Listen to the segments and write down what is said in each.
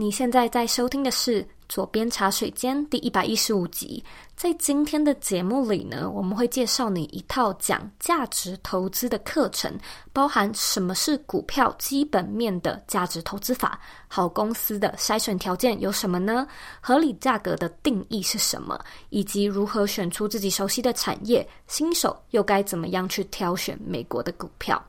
你现在在收听的是《左边茶水间》第一百一十五集。在今天的节目里呢，我们会介绍你一套讲价值投资的课程，包含什么是股票基本面的价值投资法，好公司的筛选条件有什么呢？合理价格的定义是什么？以及如何选出自己熟悉的产业，新手又该怎么样去挑选美国的股票？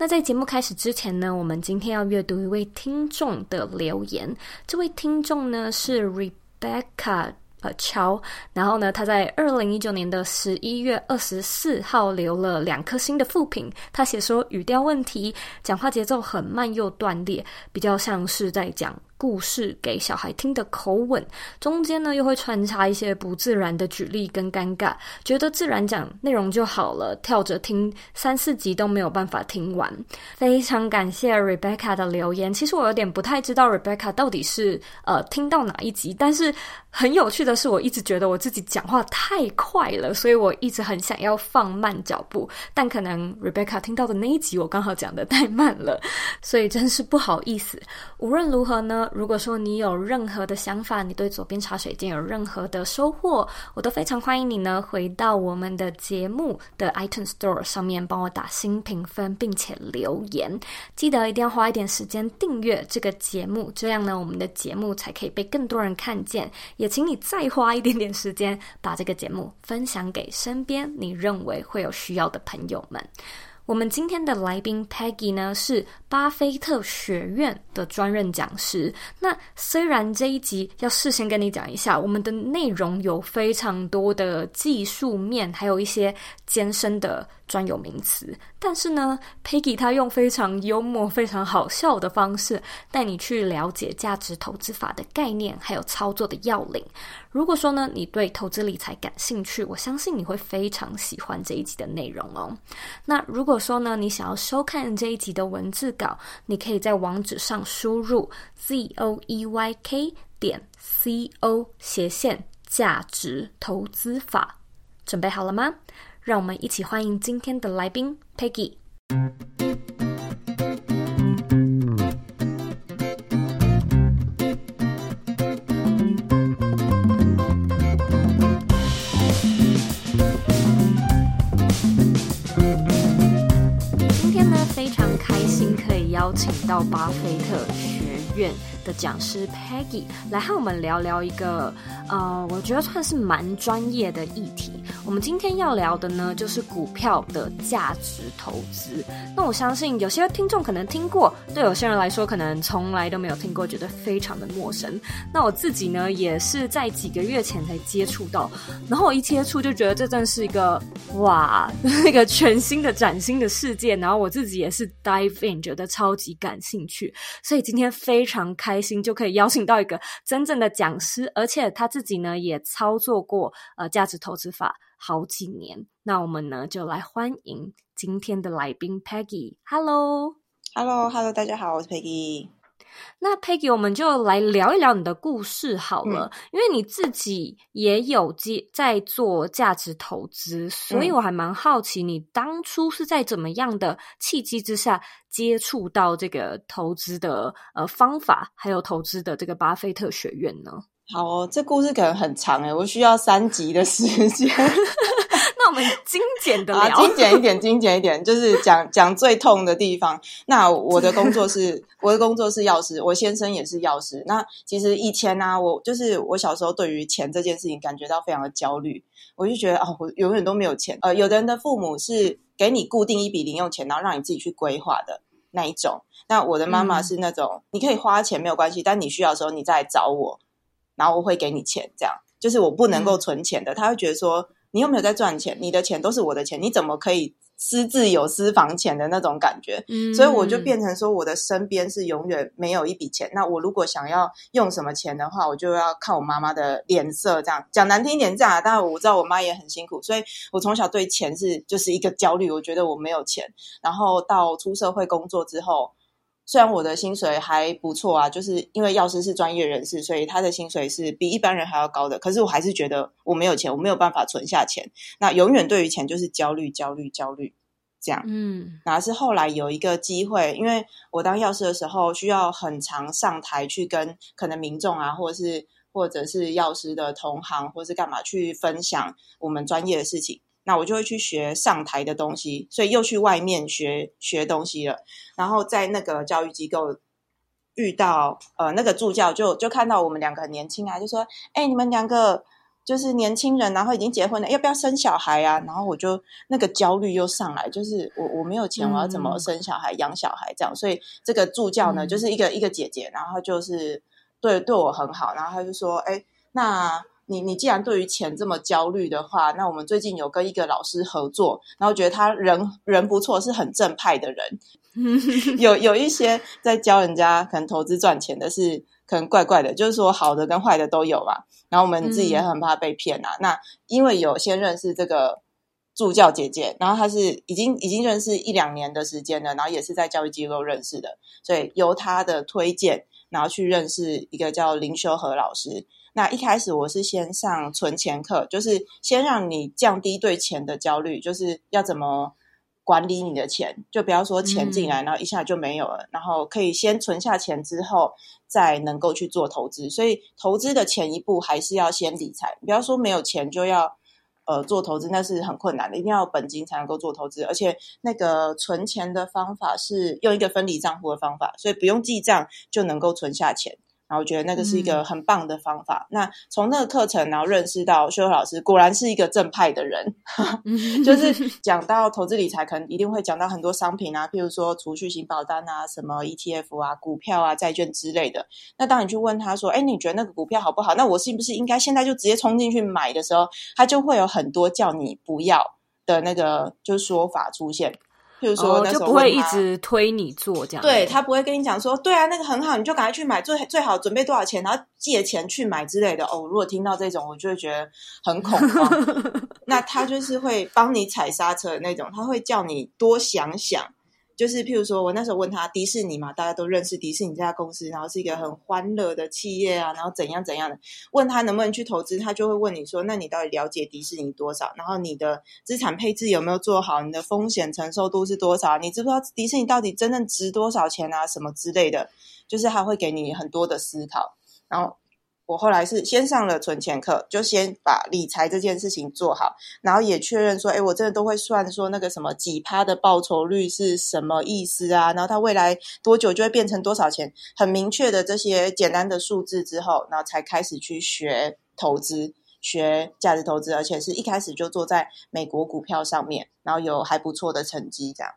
那在节目开始之前呢，我们今天要阅读一位听众的留言。这位听众呢是 Rebecca 呃乔，然后呢他在二零一九年的十一月二十四号留了两颗星的复评。他写说语调问题，讲话节奏很慢又断裂，比较像是在讲故事给小孩听的口吻，中间呢又会穿插一些不自然的举例跟尴尬，觉得自然讲内容就好了，跳着听三四集都没有办法听完。非常感谢 Rebecca 的留言，其实我有点不太知道 Rebecca 到底是呃听到哪一集，但是很有趣的是，我一直觉得我自己讲话太快了，所以我一直很想要放慢脚步，但可能 Rebecca 听到的那一集我刚好讲的太慢了，所以真是不好意思。无论如何呢。如果说你有任何的想法，你对左边茶水间有任何的收获，我都非常欢迎你呢，回到我们的节目的 iTunes Store 上面帮我打新评分，并且留言。记得一定要花一点时间订阅这个节目，这样呢，我们的节目才可以被更多人看见。也请你再花一点点时间，把这个节目分享给身边你认为会有需要的朋友们。我们今天的来宾 Peggy 呢，是巴菲特学院的专任讲师。那虽然这一集要事先跟你讲一下，我们的内容有非常多的技术面，还有一些艰深的专有名词，但是呢，Peggy 他用非常幽默、非常好笑的方式带你去了解价值投资法的概念，还有操作的要领。如果说呢，你对投资理财感兴趣，我相信你会非常喜欢这一集的内容哦。那如果说呢，你想要收看这一集的文字稿，你可以在网址上输入 z o e y k 点 c o 斜线价值投资法，准备好了吗？让我们一起欢迎今天的来宾 Peggy。今天呢，非常开心可以邀请到巴菲特学院的讲师 Peggy 来和我们聊聊一个呃，我觉得算是蛮专业的议题。我们今天要聊的呢，就是股票的价值投资。那我相信有些听众可能听过，对有些人来说可能从来都没有听过，觉得非常的陌生。那我自己呢，也是在几个月前才接触到，然后我一接触就觉得这真是一个哇，那个全新的、崭新的世界。然后我自己也是 dive in，觉得超级感兴趣。所以今天非常开开心，就可以邀请到一个真正的讲师，而且他自己呢也操作过呃价值投资法。好几年，那我们呢就来欢迎今天的来宾 Peggy。Hello，Hello，Hello，大家好，我是 Peggy。那 Peggy，我们就来聊一聊你的故事好了，嗯、因为你自己也有接在做价值投资，所以我还蛮好奇，你当初是在怎么样的契机之下接触到这个投资的呃方法，还有投资的这个巴菲特学院呢？好哦，这故事可能很长诶，我需要三集的时间。精简的聊，啊，精简一点，精简一点，就是讲讲最痛的地方。那我的工作是，我的工作是药师，我先生也是药师。那其实以前呢，啊，我就是我小时候对于钱这件事情感觉到非常的焦虑，我就觉得哦，我永远都没有钱。呃，有的人的父母是给你固定一笔零用钱，然后让你自己去规划的那一种。那我的妈妈是那种，嗯，你可以花钱没有关系，但你需要的时候你再来找我。然后我会给你钱，这样就是我不能够存钱的。嗯、他会觉得说，你有没有在赚钱？你的钱都是我的钱，你怎么可以私自有私房钱的那种感觉？嗯，所以我就变成说，我的身边是永远没有一笔钱。那我如果想要用什么钱的话，我就要看我妈妈的脸色。这样讲难听一点，这样。但我知道我妈也很辛苦，所以我从小对钱是就是一个焦虑。我觉得我没有钱，然后到出社会工作之后。虽然我的薪水还不错啊，就是因为药师是专业人士，所以他的薪水是比一般人还要高的。可是我还是觉得我没有钱，我没有办法存下钱。那永远对于钱就是焦虑、焦虑、焦虑。这样，嗯，然后是后来有一个机会，因为我当药师的时候，需要很常上台去跟可能民众啊，或者是或者是药师的同行，或是干嘛去分享我们专业的事情，那我就会去学上台的东西，所以又去外面学学东西了。然后在那个教育机构遇到呃那个助教就，就就看到我们两个很年轻啊，就说：“哎，你们两个。”就是年轻人，然后已经结婚了，要不要生小孩啊？然后我就那个焦虑又上来，就是我我没有钱，我要怎么生小孩、嗯、养小孩这样？所以这个助教呢，嗯、就是一个一个姐姐，然后就是对对我很好，然后他就说：“哎，那你你既然对于钱这么焦虑的话，那我们最近有跟一个老师合作，然后觉得他人人不错，是很正派的人，有有一些在教人家可能投资赚钱的是。”可能怪怪的，就是说好的跟坏的都有嘛。然后我们自己也很怕被骗啊。嗯、那因为有先认识这个助教姐姐，然后她是已经已经认识一两年的时间了，然后也是在教育机构认识的，所以由她的推荐，然后去认识一个叫林修和老师。那一开始我是先上存钱课，就是先让你降低对钱的焦虑，就是要怎么。管理你的钱，就不要说钱进来，然后一下就没有了。嗯、然后可以先存下钱，之后再能够去做投资。所以投资的前一步还是要先理财。不要说没有钱就要呃做投资，那是很困难的。一定要有本金才能够做投资。而且那个存钱的方法是用一个分离账户的方法，所以不用记账就能够存下钱。然后我觉得那个是一个很棒的方法。嗯、那从那个课程，然后认识到修老师果然是一个正派的人，就是讲到投资理财，可能一定会讲到很多商品啊，譬如说储蓄型保单啊，什么 ETF 啊、股票啊、债券之类的。那当你去问他说：“哎，你觉得那个股票好不好？那我是不是应该现在就直接冲进去买的时候？”他就会有很多叫你不要的那个就是说法出现。譬如说，就不会一直推你做这样。对，他不会跟你讲说，对啊，那个很好，你就赶快去买，最最好准备多少钱，然后借钱去买之类的。哦，如果听到这种，我就会觉得很恐慌。那他就是会帮你踩刹车的那种，他会叫你多想想。就是譬如说，我那时候问他迪士尼嘛，大家都认识迪士尼这家公司，然后是一个很欢乐的企业啊，然后怎样怎样的，问他能不能去投资，他就会问你说，那你到底了解迪士尼多少？然后你的资产配置有没有做好？你的风险承受度是多少？你知不知道迪士尼到底真正值多少钱啊？什么之类的，就是他会给你很多的思考，然后。我后来是先上了存钱课，就先把理财这件事情做好，然后也确认说，哎，我真的都会算说那个什么几趴的报酬率是什么意思啊？然后它未来多久就会变成多少钱？很明确的这些简单的数字之后，然后才开始去学投资，学价值投资，而且是一开始就做在美国股票上面，然后有还不错的成绩，这样。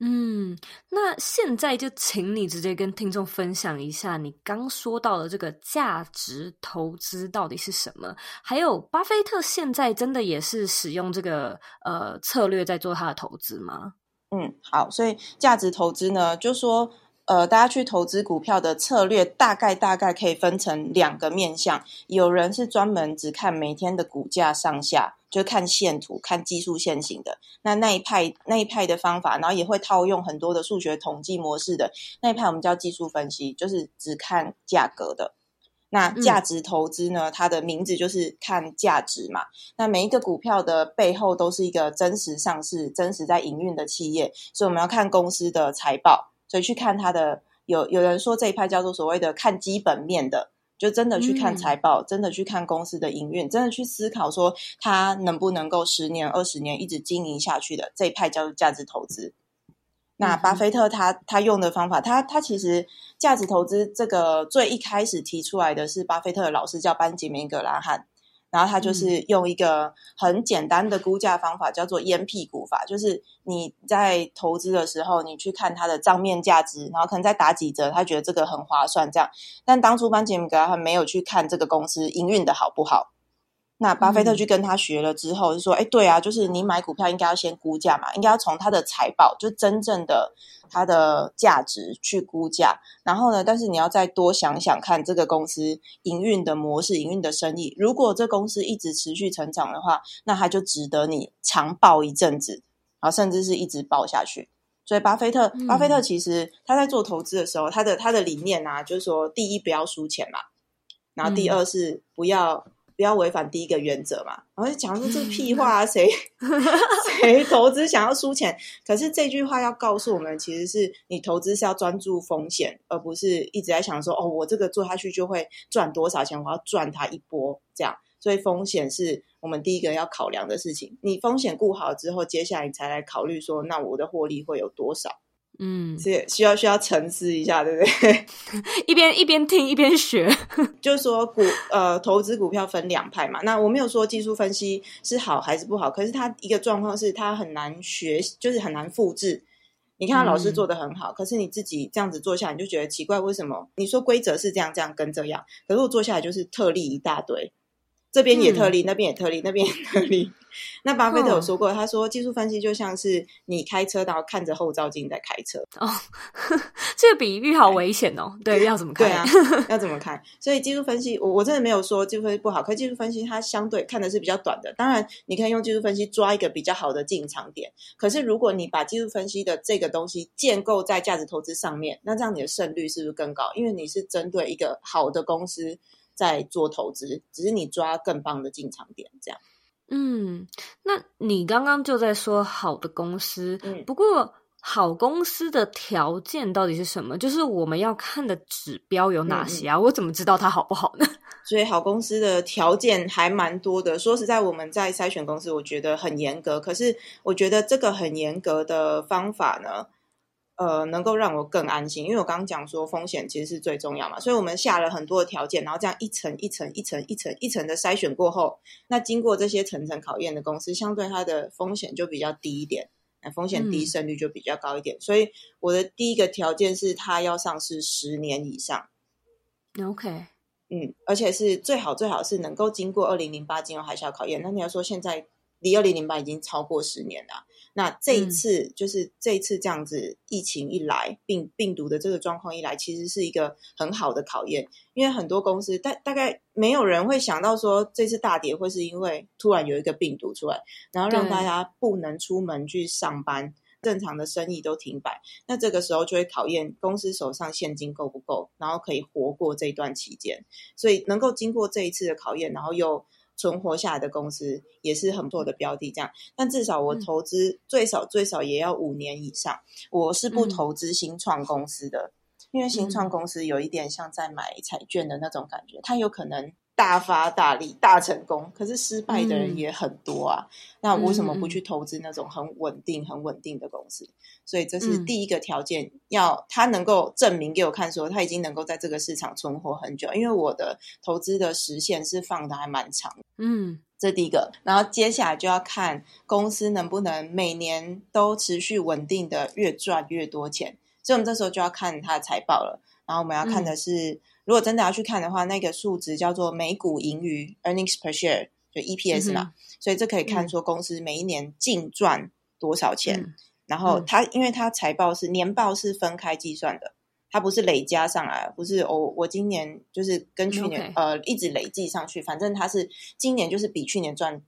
嗯，那现在就请你直接跟听众分享一下，你刚说到的这个价值投资到底是什么？还有，巴菲特现在真的也是使用这个呃策略在做他的投资吗？嗯，好，所以价值投资呢，就说。呃，大家去投资股票的策略，大概大概可以分成两个面向。有人是专门只看每天的股价上下，就看线图、看技术线型的。那那一派那一派的方法，然后也会套用很多的数学统计模式的那一派，我们叫技术分析，就是只看价格的。那价值投资呢，它的名字就是看价值嘛。那每一个股票的背后都是一个真实上市、真实在营运的企业，所以我们要看公司的财报。所以去看他的，有有人说这一派叫做所谓的看基本面的，就真的去看财报，嗯、真的去看公司的营运，真的去思考说他能不能够十年、二十年一直经营下去的这一派叫做价值投资。那巴菲特他他用的方法，他他其实价值投资这个最一开始提出来的是巴菲特的老师叫班杰明格拉汉。然后他就是用一个很简单的估价方法，叫做烟屁股法，就是你在投资的时候，你去看它的账面价值，然后可能再打几折，他觉得这个很划算，这样。但当初班杰明格拉汉没有去看这个公司营运的好不好。那巴菲特去跟他学了之后，就说：“哎，对啊，就是你买股票应该要先估价嘛，应该要从它的财报，就真正的它的价值去估价。然后呢，但是你要再多想想看这个公司营运的模式、营运的生意。如果这公司一直持续成长的话，那它就值得你长抱一阵子，然后甚至是一直抱下去。所以，巴菲特，巴菲特其实他在做投资的时候，他的他的理念啊，就是说，第一不要输钱嘛，然后第二是不要。”不要违反第一个原则嘛。然后就讲说这屁话啊，谁 谁投资想要输钱？可是这句话要告诉我们，其实是你投资是要专注风险，而不是一直在想说哦，我这个做下去就会赚多少钱，我要赚它一波这样。所以风险是我们第一个要考量的事情。你风险顾好之后，接下来你才来考虑说，那我的获利会有多少？嗯，是需要需要沉思一下，对不对？一边一边听一边学，就是说股呃投资股票分两派嘛。那我没有说技术分析是好还是不好，可是它一个状况是它很难学，就是很难复制。你看他老师做的很好，嗯，可是你自己这样子做下来，你就觉得奇怪，为什么？你说规则是这样这样跟这样，可是我做下来就是特例一大堆。这边也特例，嗯、那边也特例，那边也 特例。那巴菲特有说过，他说技术分析就像是你开车，然后看着后照镜在开车。哦，这个比喻好危险哦。对，要怎么开？对啊，要怎么开？所以技术分析，我我真的没有说技术分析不好，可技术分析它相对看的是比较短的。当然，你可以用技术分析抓一个比较好的进场点。可是，如果你把技术分析的这个东西建构在价值投资上面，那这样你的胜率是不是更高？因为你是针对一个好的公司。在做投资，只是你抓更棒的进场点，这样。嗯，那你刚刚就在说好的公司，嗯，不过好公司的条件到底是什么？就是我们要看的指标有哪些啊？嗯，我怎么知道它好不好呢？所以好公司的条件还蛮多的。说实在，我们在筛选公司，我觉得很严格。可是我觉得这个很严格的方法呢，呃，能够让我更安心，因为我刚刚讲说风险其实是最重要嘛，所以我们下了很多的条件，然后这样一层一层一层一层一层的筛选过后，那经过这些层层考验的公司，相对它的风险就比较低一点，那风险低，胜率就比较高一点。嗯。所以我的第一个条件是它要上市十年以上。OK，嗯，而且是最好最好是能够经过二零零八金融海啸考验。那你要说现在离二零零八已经超过十年了。那这一次、嗯、就是这一次这样子，疫情一来，病病毒的这个状况一来，其实是一个很好的考验，因为很多公司大大概没有人会想到说这次大跌会是因为突然有一个病毒出来，然后让大家不能出门去上班，正常的生意都停摆。那这个时候就会考验公司手上现金够不够，然后可以活过这一段期间。所以能够经过这一次的考验，然后又。存活下来的公司也是很不错的标的，这样。但至少我投资最少最少也要五年以上。我是不投资新创公司的，因为新创公司有一点像在买彩券的那种感觉，它有可能。大发大利、大成功，可是失败的人也很多啊。嗯、那我为什么不去投资那种很稳定、很稳定的公司？所以这是第一个条件，嗯、要他能够证明给我看，说他已经能够在这个市场存活很久。因为我的投资的时限是放的还蛮长。嗯，这第一个。然后接下来就要看公司能不能每年都持续稳定的越赚越多钱。所以我们这时候就要看他的财报了。然后我们要看的是。嗯如果真的要去看的话，那个数值叫做每股盈余 （earnings per share），就 EPS 嘛。嗯、所以这可以看说公司每一年净赚多少钱。嗯、然后它，因为它财报是年报是分开计算的，它不是累加上来，不是我、哦、我今年就是跟去年.呃一直累计上去，反正它是今年就是比去年赚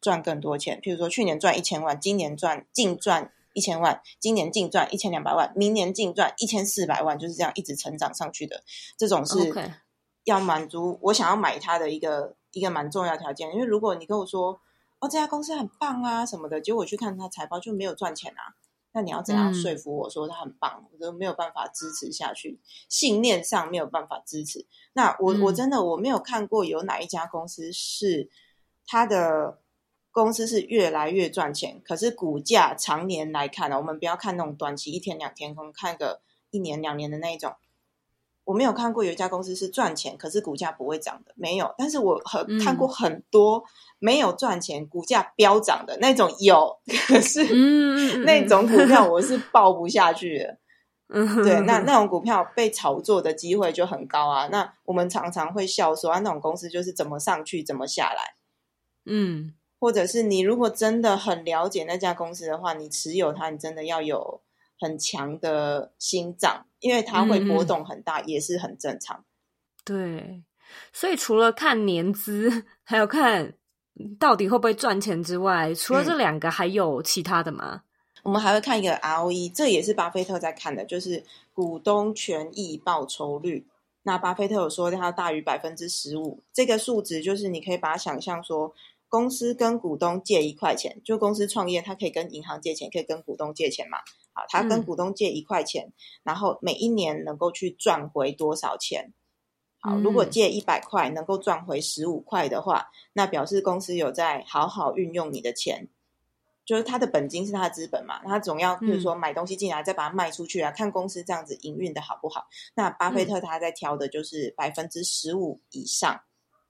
赚更多钱。譬如说去年赚一千万，今年赚净赚。一千万，今年净赚一千两百万，明年净赚一千四百万，就是这样一直成长上去的。这种是要满足我想要买它的一个一个蛮重要条件。因为如果你跟我说哦，这家公司很棒啊什么的，结果我去看它财报就没有赚钱啊，那你要怎样说服我说它很棒？嗯、我都没有办法支持下去，信念上没有办法支持。那我、嗯、我真的我没有看过有哪一家公司是它的。公司是越来越赚钱，可是股价常年来看呢，我们不要看那种短期一天两天，可能看个一年两年的那一种。我没有看过有一家公司是赚钱，可是股价不会涨的，没有。但是我很、嗯、看过很多没有赚钱，股价飙涨的那种有，可是那种股票 我是抱不下去的。嗯，对，那那种股票被炒作的机会就很高啊。那我们常常会笑说啊，那种公司就是怎么上去怎么下来。嗯。或者是你如果真的很了解那家公司的话，你持有它，你真的要有很强的心脏，因为它会波动很大，嗯，也是很正常。对，所以除了看年资，还有看到底会不会赚钱之外，除了这两个，还有其他的吗？嗯，我们还会看一个 ROE，这也是巴菲特在看的，就是股东权益报酬率。那巴菲特有说它要大于百分之十五，这个数值就是你可以把它想象说，公司跟股东借一块钱，就公司创业，他可以跟银行借钱，可以跟股东借钱嘛？好，他跟股东借一块钱，嗯、然后每一年能够去赚回多少钱？好，如果借一百块能够赚回十五块的话，那表示公司有在好好运用你的钱，就是他的本金是他的资本嘛，他总要比如说买东西进来，再把它卖出去啊，看公司这样子营运的好不好。那巴菲特他在挑的就是百分之十五以上，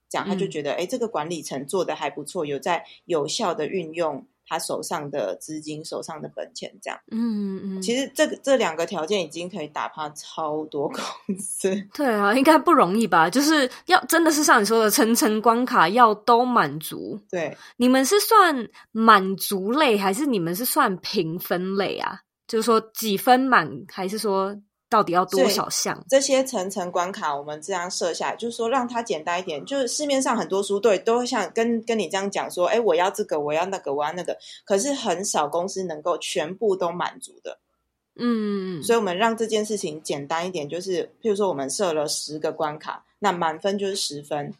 这样他就觉得，哎，这个管理层做的还不错，有在有效的运用。他手上的资金，手上的本钱，这样，嗯嗯，其实这个这两个条件已经可以打趴超多公司。对啊，应该不容易吧？就是要真的是像你说的层层关卡要都满足。对，你们是算满足类，还是你们是算评分类啊？就是说几分满，还是说？到底要多少项？这些层层关卡，我们这样设下来，就是说让它简单一点。就是市面上很多书对都会像跟跟你这样讲说，哎，我要这个，我要那个，我要那个。可是很少公司能够全部都满足的。嗯，所以我们让这件事情简单一点，就是譬如说我们设了十个关卡，那满分就是十分。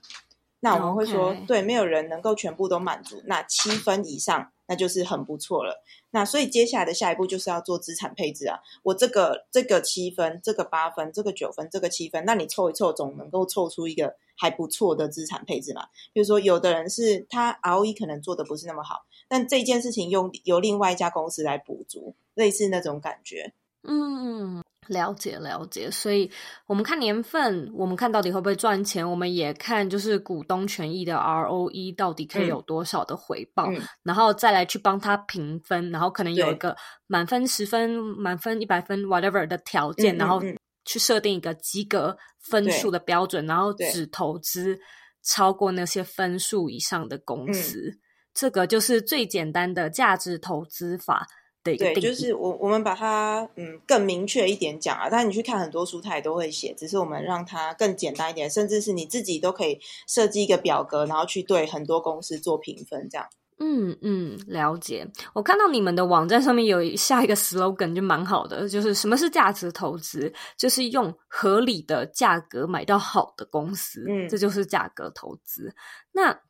那我们会说.对，没有人能够全部都满足，那七分以上，那就是很不错了。那所以接下来的下一步就是要做资产配置啊。我这个这个七分，这个八分，这个九分，这个七分，那你凑一凑，总能够凑出一个还不错的资产配置嘛。比如说，有的人是他 ROE 可能做的不是那么好，但这件事情用由另外一家公司来补足，类似那种感觉。嗯。了解了解，所以我们看年份，我们看到底会不会赚钱，我们也看就是股东权益的 ROE 到底可以有多少的回报，嗯、然后再来去帮他评分，然后可能有一个满分十分、满分一百分 whatever 的条件，嗯、然后去设定一个及格分数的标准，然后只投资超过那些分数以上的公司，嗯、这个就是最简单的价值投资法。对，就是我我们把它嗯更明确一点讲啊，但是你去看很多书，它也都会写，只是我们让它更简单一点，甚至是你自己都可以设计一个表格，然后去对很多公司做评分，这样。嗯嗯，了解。我看到你们的网站上面有下一个 slogan 就蛮好的，就是什么是价值投资？就是用合理的价格买到好的公司，嗯，这就是价格投资。那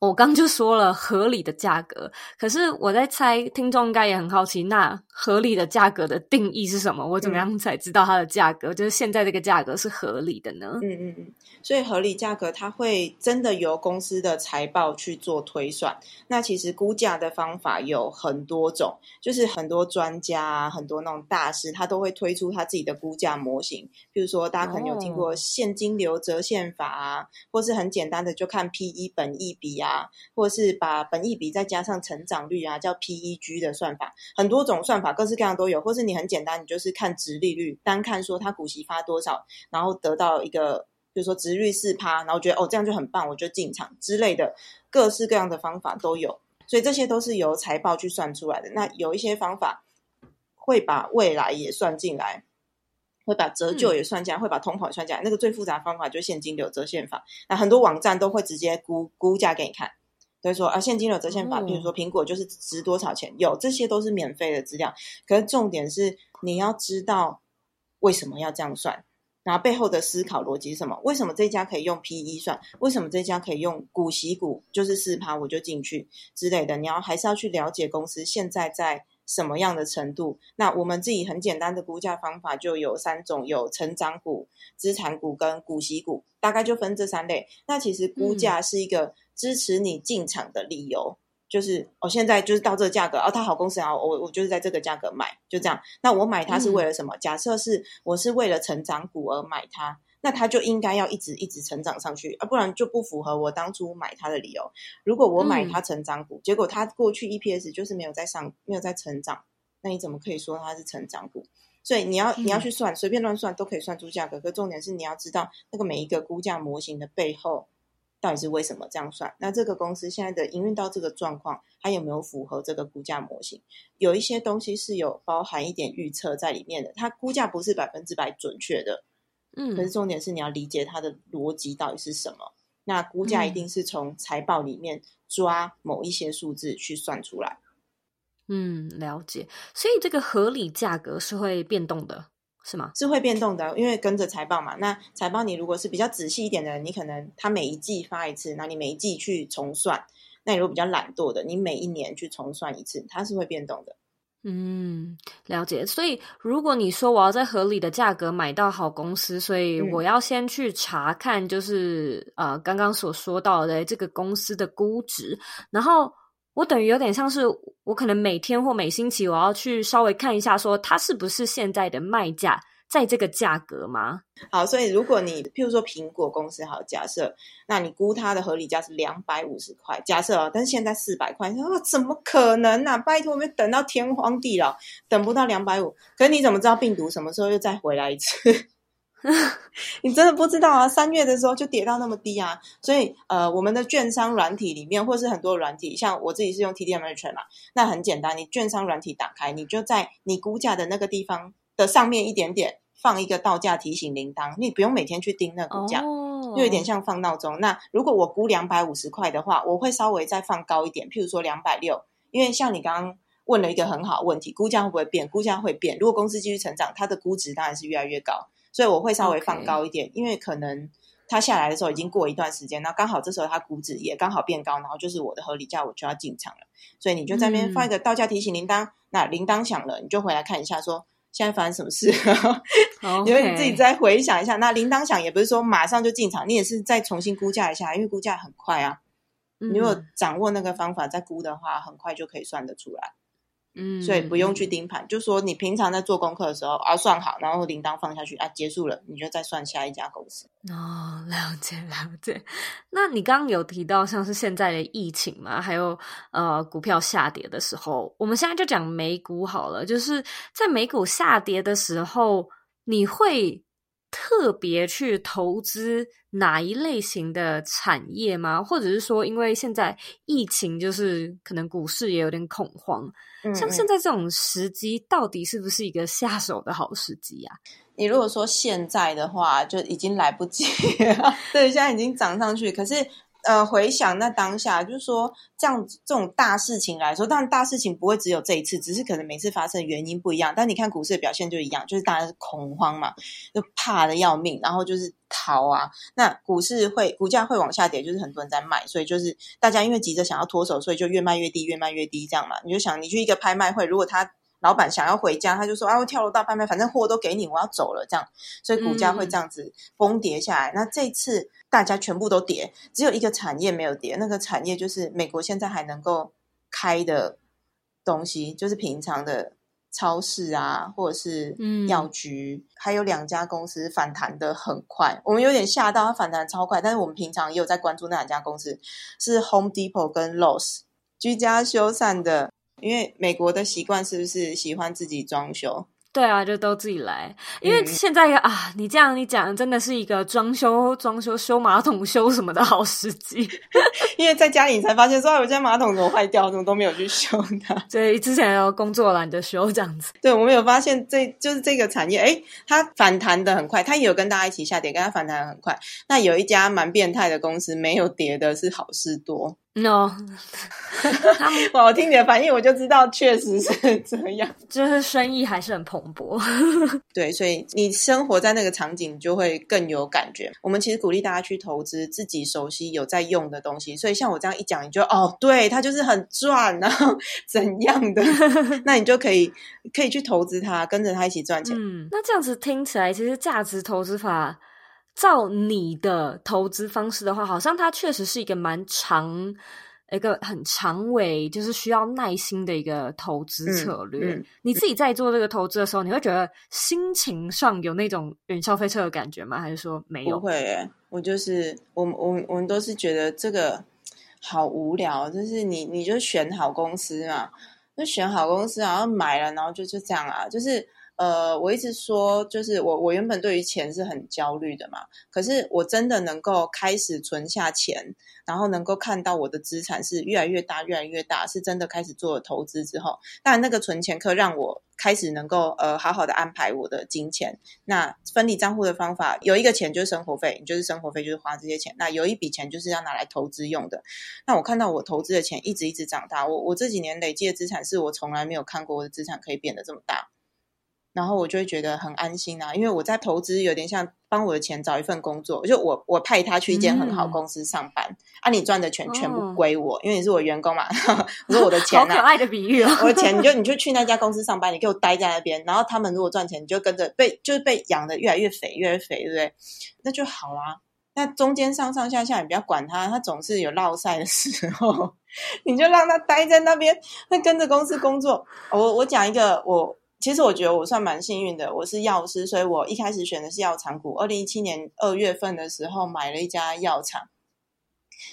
我刚就说了合理的价格，可是我在猜，听众应该也很好奇，那合理的价格的定义是什么？我怎么样才知道它的价格？嗯、就是现在这个价格是合理的呢？嗯嗯嗯。所以合理价格它会真的由公司的财报去做推算。那其实估价的方法有很多种，就是很多专家啊，很多那种大师，他都会推出他自己的估价模型。比如说，大家可能有听过现金流折现法啊，哦、或是很简单的就看 PE 本益比啊。啊，或是把本益比再加上成长率啊，叫 PEG 的算法，很多种算法，各式各样都有。或是你很简单，你就是看殖利率，单看说它股息发多少，然后得到一个，比如说殖率四趴，然后觉得哦这样就很棒，我就进场之类的，各式各样的方法都有。所以这些都是由财报去算出来的。那有一些方法会把未来也算进来。会把折旧也算进来，嗯、会把通膨算进来。那个最复杂的方法就是现金流折现法。那很多网站都会直接估估价给你看，所以说啊，现金流折现法，比如说苹果就是值多少钱，有这些都是免费的资料。可是重点是你要知道为什么要这样算，然后背后的思考逻辑是什么？为什么这家可以用 PE 算？为什么这家可以用股息股就是四趴我就进去之类的？你要还是要去了解公司现在在。什么样的程度？那我们自己很简单的估价方法就有三种，有成长股、资产股跟股息股，大概就分这三类。那其实估价是一个支持你进场的理由，嗯、就是我、哦、现在就是到这个价格，哦，它好公司啊，我我就是在这个价格买，就这样。那我买它是为了什么？嗯、假设是我是为了成长股而买它。那它就应该要一直一直成长上去啊，不然就不符合我当初买它的理由。如果我买它成长股，嗯、结果它过去 EPS 就是没有在上，没有在成长，那你怎么可以说它是成长股？所以你要你要去算，随便乱算都可以算出价格。可重点是你要知道那个每一个估价模型的背后到底是为什么这样算。那这个公司现在的营运到这个状况，它有没有符合这个估价模型？有一些东西是有包含一点预测在里面的，它估价不是百分之百准确的。嗯，可是重点是你要理解它的逻辑到底是什么。那估价一定是从财报里面抓某一些数字去算出来。嗯，了解。所以这个合理价格是会变动的。是吗？是会变动的，因为跟着财报嘛。那财报你如果是比较仔细一点的人，你可能它每一季发一次，那你每一季去重算。那你如果比较懒惰的，你每一年去重算一次，它是会变动的。嗯，了解。所以如果你说我要在合理的价格买到好公司，所以我要先去查看，就是、嗯、呃刚刚所说到的这个公司的估值，然后我等于有点像是我可能每天或每星期我要去稍微看一下，说它是不是现在的卖价。在这个价格吗？好，所以如果你譬如说苹果公司，好，假设，那你估它的合理价是两百五十块，假设哦，但是现在四百块，你说怎么可能呢、啊？拜托，我们等到天荒地老，等不到两百五。可是你怎么知道病毒什么时候又再回来一次？你真的不知道啊！三月的时候就跌到那么低啊！所以呃，我们的券商软体里面，或是很多软体，像我自己是用 TD Ameritrade 嘛，那很简单，你券商软体打开，你就在你估价的那个地方的上面一点点。放一个到价提醒铃铛，你不用每天去盯那股价，就有点像放闹钟。那如果我估两百五十块的话，我会稍微再放高一点，譬如说两百六，因为像你刚刚问了一个很好的问题，估价会不会变？估价会变。如果公司继续成长，它的估值当然是越来越高，所以我会稍微放高一点.因为可能它下来的时候已经过一段时间，那刚好这时候它估值也刚好变高，然后就是我的合理价，我就要进场了。所以你就在那边放一个到价提醒铃铛，嗯、那铃铛响了，你就回来看一下说。现在发生什么事？因为你自己再回想一下，那铃铛响也不是说马上就进场，你也是再重新估价一下，因为估价很快啊。你如果掌握那个方法再估的话，很快就可以算得出来。嗯，所以不用去盯盘，就说你平常在做功课的时候啊，算好，然后铃铛放下去啊，结束了，你就再算下一家公司。哦，了解了解。那你刚刚有提到像是现在的疫情嘛，还有呃股票下跌的时候，我们现在就讲美股好了。就是在美股下跌的时候，你会特别去投资哪一类型的产业吗？或者是说，因为现在疫情，就是可能股市也有点恐慌，嗯嗯，像现在这种时机，到底是不是一个下手的好时机啊？你如果说现在的话，就已经来不及了。对，现在已经涨上去，可是。呃，回想那当下，就是说这样这种大事情来说，当然大事情不会只有这一次，只是可能每次发生的原因不一样。但你看股市的表现就一样，就是大家是恐慌嘛，就怕的要命，然后就是逃啊。那股市会股价会往下跌，就是很多人在卖，所以就是大家因为急着想要脱手，所以就越卖越低，越卖越低这样嘛。你就想，你去一个拍卖会，如果他老板想要回家，他就说啊，我跳楼大拍卖，反正货都给你，我要走了这样，所以股价会这样子崩跌下来。嗯、那这次。大家全部都跌，只有一个产业没有跌。那个产业就是美国现在还能够开的东西，就是平常的超市啊，或者是药局，嗯、还有两家公司反弹的很快。我们有点吓到，它反弹超快。但是我们平常也有在关注那两家公司，是 Home Depot 跟 Lowe's 居家修缮的。因为美国的习惯是不是喜欢自己装修？对啊，就都自己来，因为现在、嗯、啊，你这样你讲，真的是一个装修、装修、修马桶、修什么的好时机。因为在家里你才发现说，说我家马桶怎么坏掉，怎么都没有去修它。所以之前有工作懒得修这样子。对，我们有发现这，这就是这个产业，诶它反弹的很快，它也有跟大家一起下跌，跟它反弹的很快。那有一家蛮变态的公司，没有跌的是好事多。No，我听你的反应，我就知道确实是这样，就是生意还是很蓬勃。对，所以你生活在那个场景，就会更有感觉。我们其实鼓励大家去投资自己熟悉、有在用的东西。所以像我这样一讲，你就哦，对，它就是很赚，然后怎样的，那你就可以可以去投资它，跟着它一起赚钱。嗯，那这样子听起来，其实价值投资法。照你的投资方式的话，好像它确实是一个蛮长、一个很长尾，就是需要耐心的一个投资策略。嗯嗯、你自己在做这个投资的时候，你会觉得心情上有那种云霄飞车的感觉吗？还是说没有？不会耶，我就是我们我我们都是觉得这个好无聊，就是你你就选好公司嘛，就选好公司，然后买了，然后就就这样啊，就是。呃，我一直说，就是我我原本对于钱是很焦虑的嘛，可是我真的能够开始存下钱，然后能够看到我的资产是越来越大，越来越大，是真的开始做了投资之后，但那个存钱课让我开始能够呃好好的安排我的金钱。那分离账户的方法，有一个钱就是生活费，你就是生活费就是花这些钱，那有一笔钱就是要拿来投资用的。那我看到我投资的钱一直一直长大，我我这几年累积的资产是我从来没有看过我的资产可以变得这么大。然后我就会觉得很安心啊，因为我在投资有点像帮我的钱找一份工作，就我我派他去一间很好公司上班，嗯、啊，你赚的钱全部归我，哦、因为你是我员工嘛。我说我的钱、啊，好可爱的比喻哦。我的钱你就你就去那家公司上班，你给我待在那边，然后他们如果赚钱，你就跟着被就是被养的越来越肥，越来越肥，对不对？那就好啦。那中间上上下下你不要管他，他总是有落赛的时候，你就让他待在那边，那跟着公司工作。我我讲一个我。其实我觉得我算蛮幸运的，我是药师，所以我一开始选的是药厂股。二零一七年二月份的时候买了一家药厂，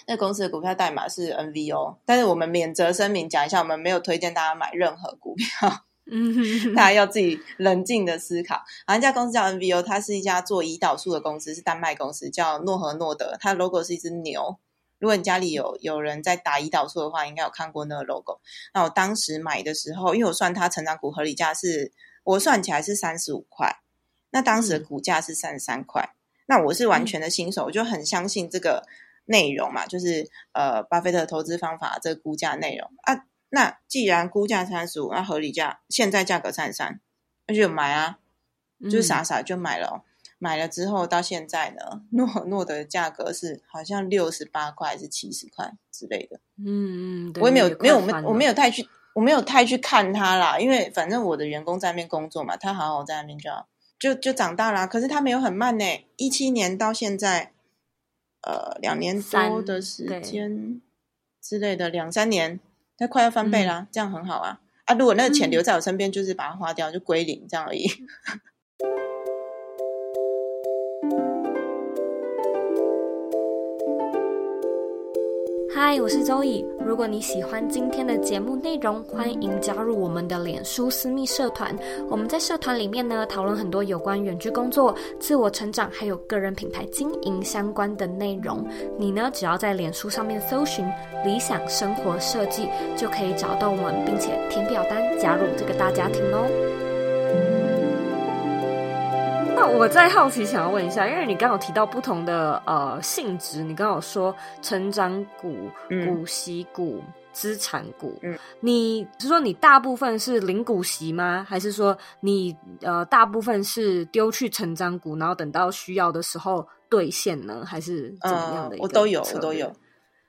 那公司的股票代码是 NVO，但是我们免责声明讲一下，我们没有推荐大家买任何股票，嗯，大家要自己冷静的思考。然后一家公司叫 NVO，它是一家做胰岛素的公司，是丹麦公司，叫诺和诺德，它的 logo 是一只牛。如果你家里有有人在打胰岛素的话，应该有看过那个 logo。那我当时买的时候，因为我算它成长股合理价是，我算起来是三十五块，那当时的股价是三十三块。嗯、那我是完全的新手，我就很相信这个内容嘛，就是呃，巴菲特投资方法这个估价内容啊。那既然估价三十五，那合理价现在价格三十三，那就买啊，就傻傻就买了。嗯买了之后到现在呢，诺诺的价格是好像六十八块还是七十块之类的。嗯嗯，我也没有没有我没我没有太去我没有太去看它啦，因为反正我的员工在那边工作嘛，他好好在那边就好就就长大啦。可是他没有很慢呢，一七年到现在，呃，两年多的时间之类的两三年，他快要翻倍啦，嗯、这样很好啊啊！如果那个钱留在我身边，就是把它花掉就归零这样而已。嗨，我是周乙。如果你喜欢今天的节目内容，欢迎加入我们的脸书私密社团。我们在社团里面呢，讨论很多有关远距工作、自我成长，还有个人品牌经营相关的内容。你呢，只要在脸书上面搜寻“理想生活设计”，就可以找到我们，并且填表单加入这个大家庭哦。那我再好奇想要问一下，因为你刚好提到不同的呃性质，你刚好说成长股、股息股、资产股，嗯，你是说你大部分是零股息吗？还是说你呃大部分是丢去成长股，然后等到需要的时候兑现呢？还是怎么样的？呃，我都有，我都有，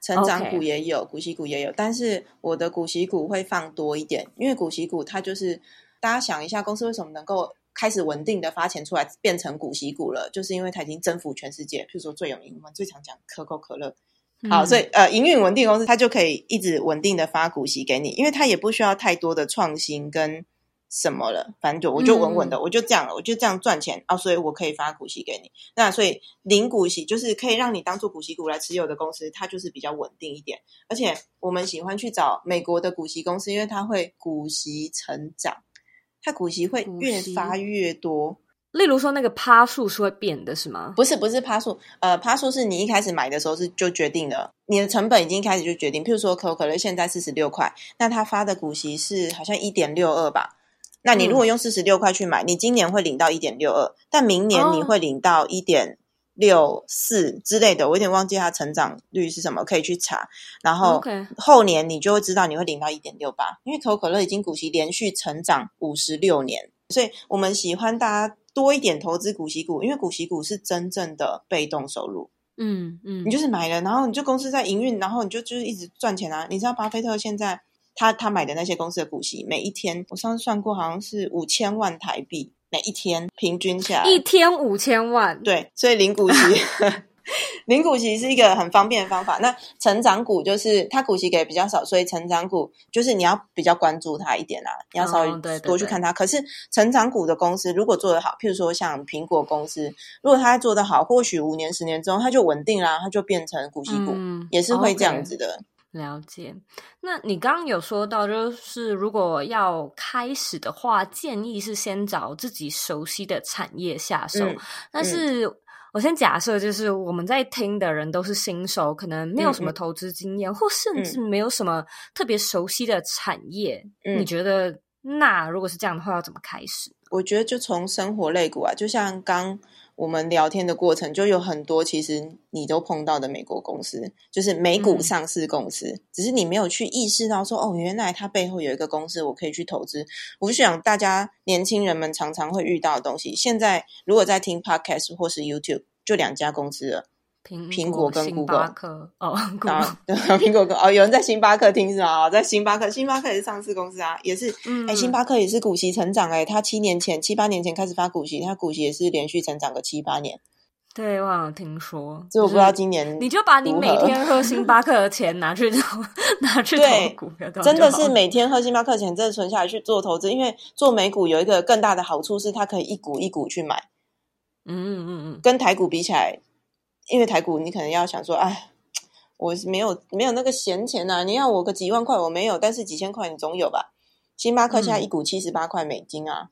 成长股也有，股息股也有，但是我的股息股会放多一点，因为股息股它就是大家想一下，公司为什么能够开始稳定的发钱出来，变成股息股了，就是因为它已经征服全世界。譬如说最有名，我们最常讲可口可乐，好，所以呃，营运稳定公司它就可以一直稳定的发股息给你，因为它也不需要太多的创新跟什么了，反正就我就稳稳的，嗯、我就这样了，我就这样赚钱啊，所以我可以发股息给你。那所以零股息就是可以让你当做股息股来持有的公司，它就是比较稳定一点。而且我们喜欢去找美国的股息公司，因为它会股息成长。它股息会越发越多，例如说那个趴数是会变的，是吗？不是，不是趴数，呃，趴数是你一开始买的时候是就决定了，你的成本已经开始就决定。譬如说可口可乐现在四十六块，那它发的股息是好像一点六二吧？那你如果用四十六块去买，嗯、你今年会领到一点六二，但明年你会领到一点。六四之类的，我有点忘记它成长率是什么，可以去查。然后后年你就会知道你会领到一点六八，因为可口可乐已经股息连续成长五十六年，所以我们喜欢大家多一点投资股息股，因为股息股是真正的被动收入。嗯嗯，你就是买了，然后你就公司在营运，然后你就就是一直赚钱啊。你知道巴菲特现在他他买的那些公司的股息，每一天我上次算过，好像是五千万台币。每一天平均下来，一天五千万，对，所以零股息，零股息是一个很方便的方法。那成长股就是它股息给的比较少，所以成长股就是你要比较关注它一点啦，你要稍微多去看它。可是成长股的公司如果做得好，譬如说像苹果公司，如果它做得好，或许五年、十年之后它就稳定啦，它就变成股息股，嗯、也是会这样子的。了解，那你刚刚有说到，就是如果要开始的话，建议是先找自己熟悉的产业下手。嗯、但是我先假设，就是我们在听的人都是新手，可能没有什么投资经验，嗯、或甚至没有什么特别熟悉的产业。嗯、你觉得，那如果是这样的话，要怎么开始？我觉得就从生活类股啊，就像刚。我们聊天的过程，就有很多其实你都碰到的美国公司，就是美股上市公司，嗯、只是你没有去意识到说，哦，原来它背后有一个公司，我可以去投资。我想大家年轻人们常常会遇到的东西，现在如果在听 Podcast 或是 YouTube，就两家公司了。苹果跟 Google 哦，啊，苹果跟哦，有人在星巴克听是吗？在星巴克，星巴克也是上市公司啊，也是，哎、嗯欸，星巴克也是股息成长哎、欸，他七年前、七八年前开始发股息，他股息也是连续成长个七八年。对，我好像听说，这我不知道今年，你就把你每天喝星巴克的钱拿去 拿去投股票，真的是每天喝星巴克钱真的存下来去做投资，因为做美股有一个更大的好处是，它可以一股一股去买，嗯嗯嗯，跟台股比起来。因为台股，你可能要想说，哎，我是没有没有那个闲钱呐、啊。你要我个几万块，我没有，但是几千块你总有吧？星巴克现在一股七十八块美金啊，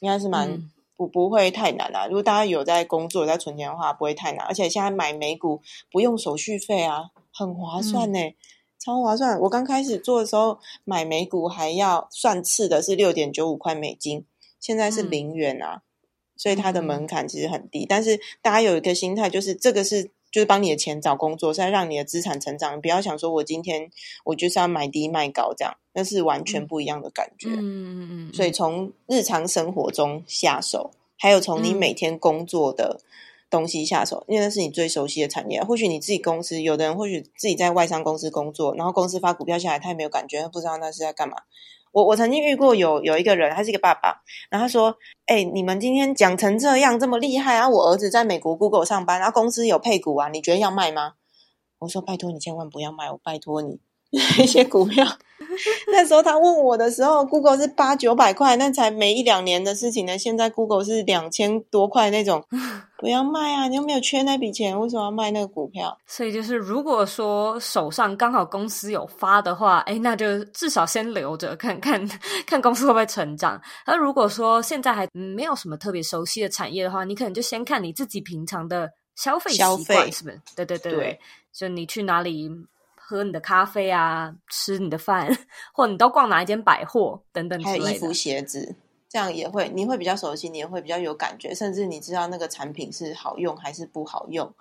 应该是蛮、嗯、不不会太难啊。如果大家有在工作在存钱的话，不会太难。而且现在买美股不用手续费啊，很划算呢、欸，嗯、超划算。我刚开始做的时候买美股还要算次的是六点九五块美金，现在是零元啊。嗯所以它的门槛其实很低，但是大家有一个心态，就是这个是就是帮你的钱找工作，是在让你的资产成长。你不要想说我今天我就是要买低卖高这样，那是完全不一样的感觉。嗯嗯嗯。所以从日常生活中下手，还有从你每天工作的东西下手，因为那是你最熟悉的产业。或许你自己公司，有的人或许自己在外商公司工作，然后公司发股票下来，他也没有感觉，他不知道那是在干嘛。我我曾经遇过有有一个人，他是一个爸爸，然后他说：“哎、你们今天讲成这样这么厉害啊！我儿子在美国 Google 上班，然后公司有配股啊，你觉得要卖吗？”我说：“拜托你千万不要卖，我拜托你 一些股票。”那时候他问我的时候，Google 是八九百块，那才没一两年的事情呢。现在 Google 是两千多块那种，不要卖啊！你又没有缺那笔钱，为什么要卖那个股票？所以就是，如果说手上刚好公司有发的话，哎，那就至少先留着看 看，看公司会不会成长。而如果说现在还没有什么特别熟悉的产业的话，你可能就先看你自己平常的消费习惯，是不是？对对对对，对就你去哪里。喝你的咖啡啊，吃你的饭，或你都逛哪一间百货等等，还有衣服鞋子，这样也会，你会比较熟悉，你也会比较有感觉，甚至你知道那个产品是好用还是不好用。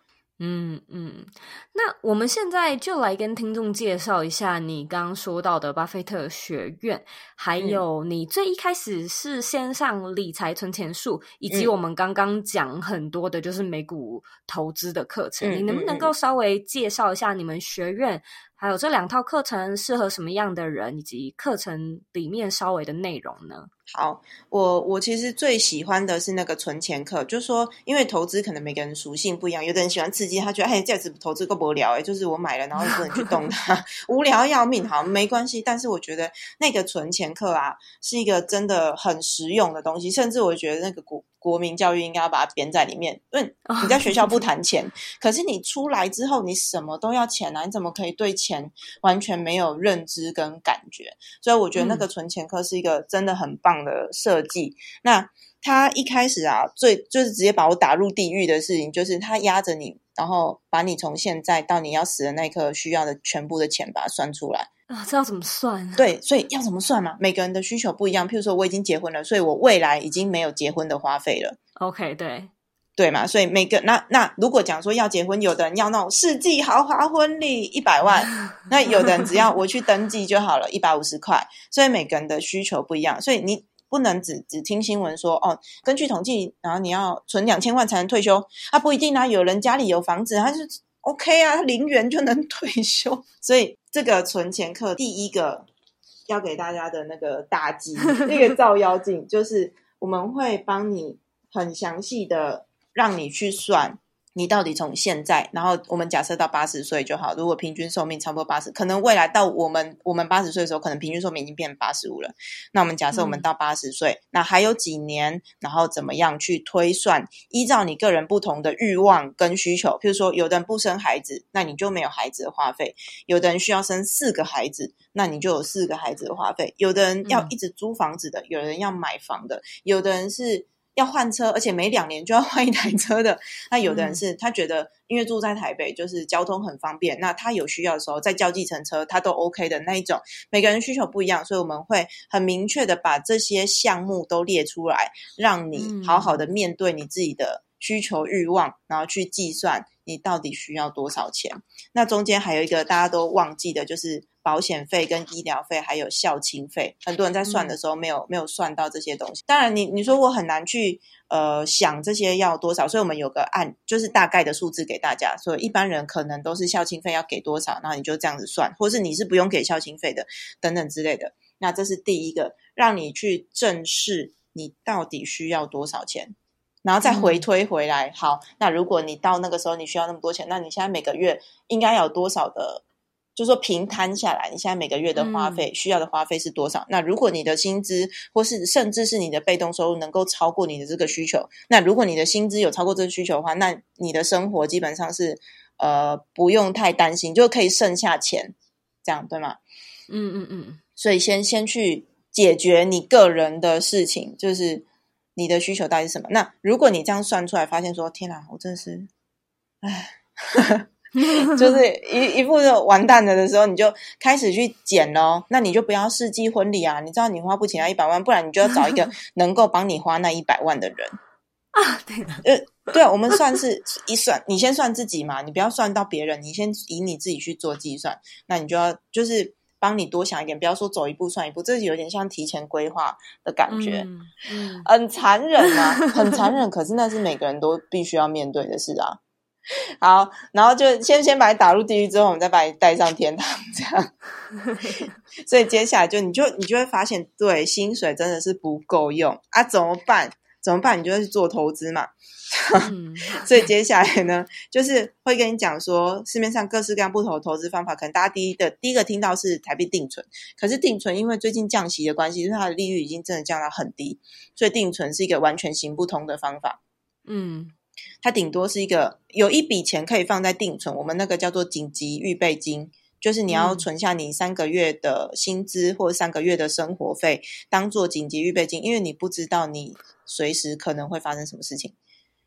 嗯嗯，那我们现在就来跟听众介绍一下你刚刚说到的巴菲特学院，还有你最一开始是先上理财存钱术，以及我们刚刚讲很多的就是美股投资的课程，嗯、你能不能够稍微介绍一下你们学院？还有这两套课程适合什么样的人，以及课程里面稍微的内容呢？好，我我其实最喜欢的是那个存钱课，就是说，因为投资可能每个人属性不一样，有的人喜欢刺激，他觉得哎，这样子投资够无聊哎，就是我买了，然后又不能去动它，无聊要命。好，没关系，但是我觉得那个存钱课啊，是一个真的很实用的东西，甚至我觉得那个国。国民教育应该要把它编在里面。因为 你在学校不谈钱，可是你出来之后，你什么都要钱啊！你怎么可以对钱完全没有认知跟感觉？所以我觉得那个存钱课是一个真的很棒的设计。嗯、那他一开始啊，最就是直接把我打入地狱的事情，就是他压着你，然后把你从现在到你要死的那一刻需要的全部的钱把它算出来。啊，这要怎么算？对，所以要怎么算嘛？每个人的需求不一样。譬如说，我已经结婚了，所以我未来已经没有结婚的花费了。OK，对，对嘛？所以每个那那如果讲说要结婚，有的人要那种世纪豪华婚礼一百万，那有的人只要我去登记就好了，一百五十块。所以每个人的需求不一样，所以你不能只只听新闻说哦，根据统计，然后你要存两千万才能退休，啊，不一定啊。有人家里有房子，他是 OK 啊，零元就能 退休，所以。这个存钱课第一个要给大家的那个打击，那个照妖镜，就是我们会帮你很详细的让你去算。你到底从现在，然后我们假设到八十岁就好。如果平均寿命差不多八十，可能未来到我们我们八十岁的时候，可能平均寿命已经变八十五了。那我们假设我们到八十岁，嗯、那还有几年，然后怎么样去推算？依照你个人不同的欲望跟需求，譬如说，有的人不生孩子，那你就没有孩子的花费；有的人需要生四个孩子，那你就有四个孩子的花费；有的人要一直租房子的，嗯、有人要买房的，有的人是。要换车，而且每两年就要换一台车的。那有的人是他觉得，因为住在台北，就是交通很方便。那他有需要的时候再叫计程车，他都 OK 的那一种。每个人需求不一样，所以我们会很明确的把这些项目都列出来，让你好好的面对你自己的需求欲望，然后去计算你到底需要多少钱。那中间还有一个大家都忘记的，就是保险费跟医疗费，还有孝亲费。很多人在算的时候没有、嗯、没有算到这些东西。当然你，你你说我很难去呃想这些要多少，所以我们有个案，就是大概的数字给大家。所以一般人可能都是孝亲费要给多少，然后你就这样子算，或是你是不用给孝亲费的等等之类的。那这是第一个，让你去正视你到底需要多少钱。然后再回推回来，嗯、好，那如果你到那个时候你需要那么多钱，那你现在每个月应该有多少的？就是说平摊下来，你现在每个月的花费、嗯、需要的花费是多少？那如果你的薪资或是甚至是你的被动收入能够超过你的这个需求，那如果你的薪资有超过这个需求的话，那你的生活基本上是呃不用太担心，就可以剩下钱，这样对吗？嗯嗯嗯。所以先先去解决你个人的事情，就是。你的需求到底是什么？那如果你这样算出来，发现说天哪，我真的是，唉，就是一一副就完蛋了的时候，你就开始去减咯。那你就不要世纪婚礼啊！你知道你花不起那一百万，不然你就要找一个 能够帮你花那一百万的人啊。对的，呃，对，我们算是一算，你先算自己嘛，你不要算到别人，你先以你自己去做计算。那你就要就是。帮你多想一点，不要说走一步算一步，这是有点像提前规划的感觉，嗯嗯、很残忍啊，很残忍。可是那是每个人都必须要面对的事啊。好，然后就先先把你打入地狱，之后我们再把你带上天堂，这样。所以接下来就你就你就会发现，对，薪水真的是不够用啊，怎么办？怎么办？你就会去做投资嘛。嗯、所以接下来呢，就是会跟你讲说，市面上各式各样不同的投资方法。可能大家第一的第一个听到是台币定存，可是定存因为最近降息的关系，就是它的利率已经真的降到很低，所以定存是一个完全行不通的方法。嗯，它顶多是一个有一笔钱可以放在定存，我们那个叫做紧急预备金，就是你要存下你三个月的薪资或三个月的生活费，当做紧急预备金，因为你不知道你随时可能会发生什么事情。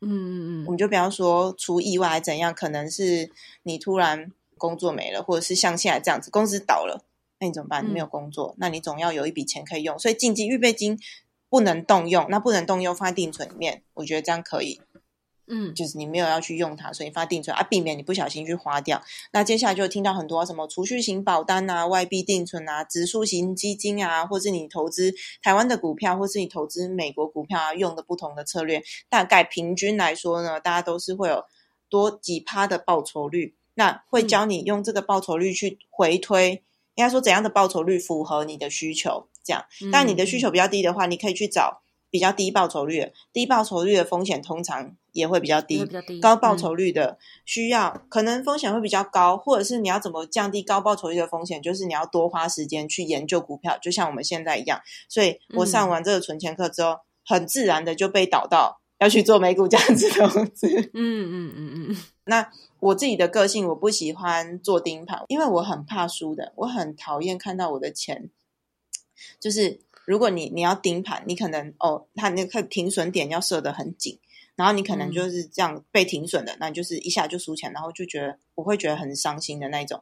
嗯嗯嗯，我们就比方说出意外怎样，可能是你突然工作没了，或者是像现在这样子公司倒了，那你怎么办？你没有工作，嗯、那你总要有一笔钱可以用，所以紧急预备金不能动用，那不能动用放在定存里面，我觉得这样可以。嗯，就是你没有要去用它，所以发定存啊，避免你不小心去花掉。那接下来就听到很多什么储蓄型保单啊、外币定存啊、指数型基金啊，或是你投资台湾的股票，或是你投资美国股票啊，用的不同的策略。大概平均来说呢，大家都是会有多几趴的报酬率。那会教你用这个报酬率去回推，嗯、应该说怎样的报酬率符合你的需求。这样，但你的需求比较低的话，你可以去找。比较低报酬率，低报酬率的风险通常也会比较低。比较低。高报酬率的需要、嗯、可能风险会比较高，或者是你要怎么降低高报酬率的风险？就是你要多花时间去研究股票，就像我们现在一样。所以我上完这个存钱课之后，嗯、很自然的就被导到要去做美股价值投资。嗯嗯嗯嗯。那我自己的个性，我不喜欢做盯盘，因为我很怕输的，我很讨厌看到我的钱，就是。如果你你要盯盘，你可能哦，它那个停损点要设得很紧，然后你可能就是这样被停损的，嗯、那就是一下就输钱，然后就觉得我会觉得很伤心的那一种。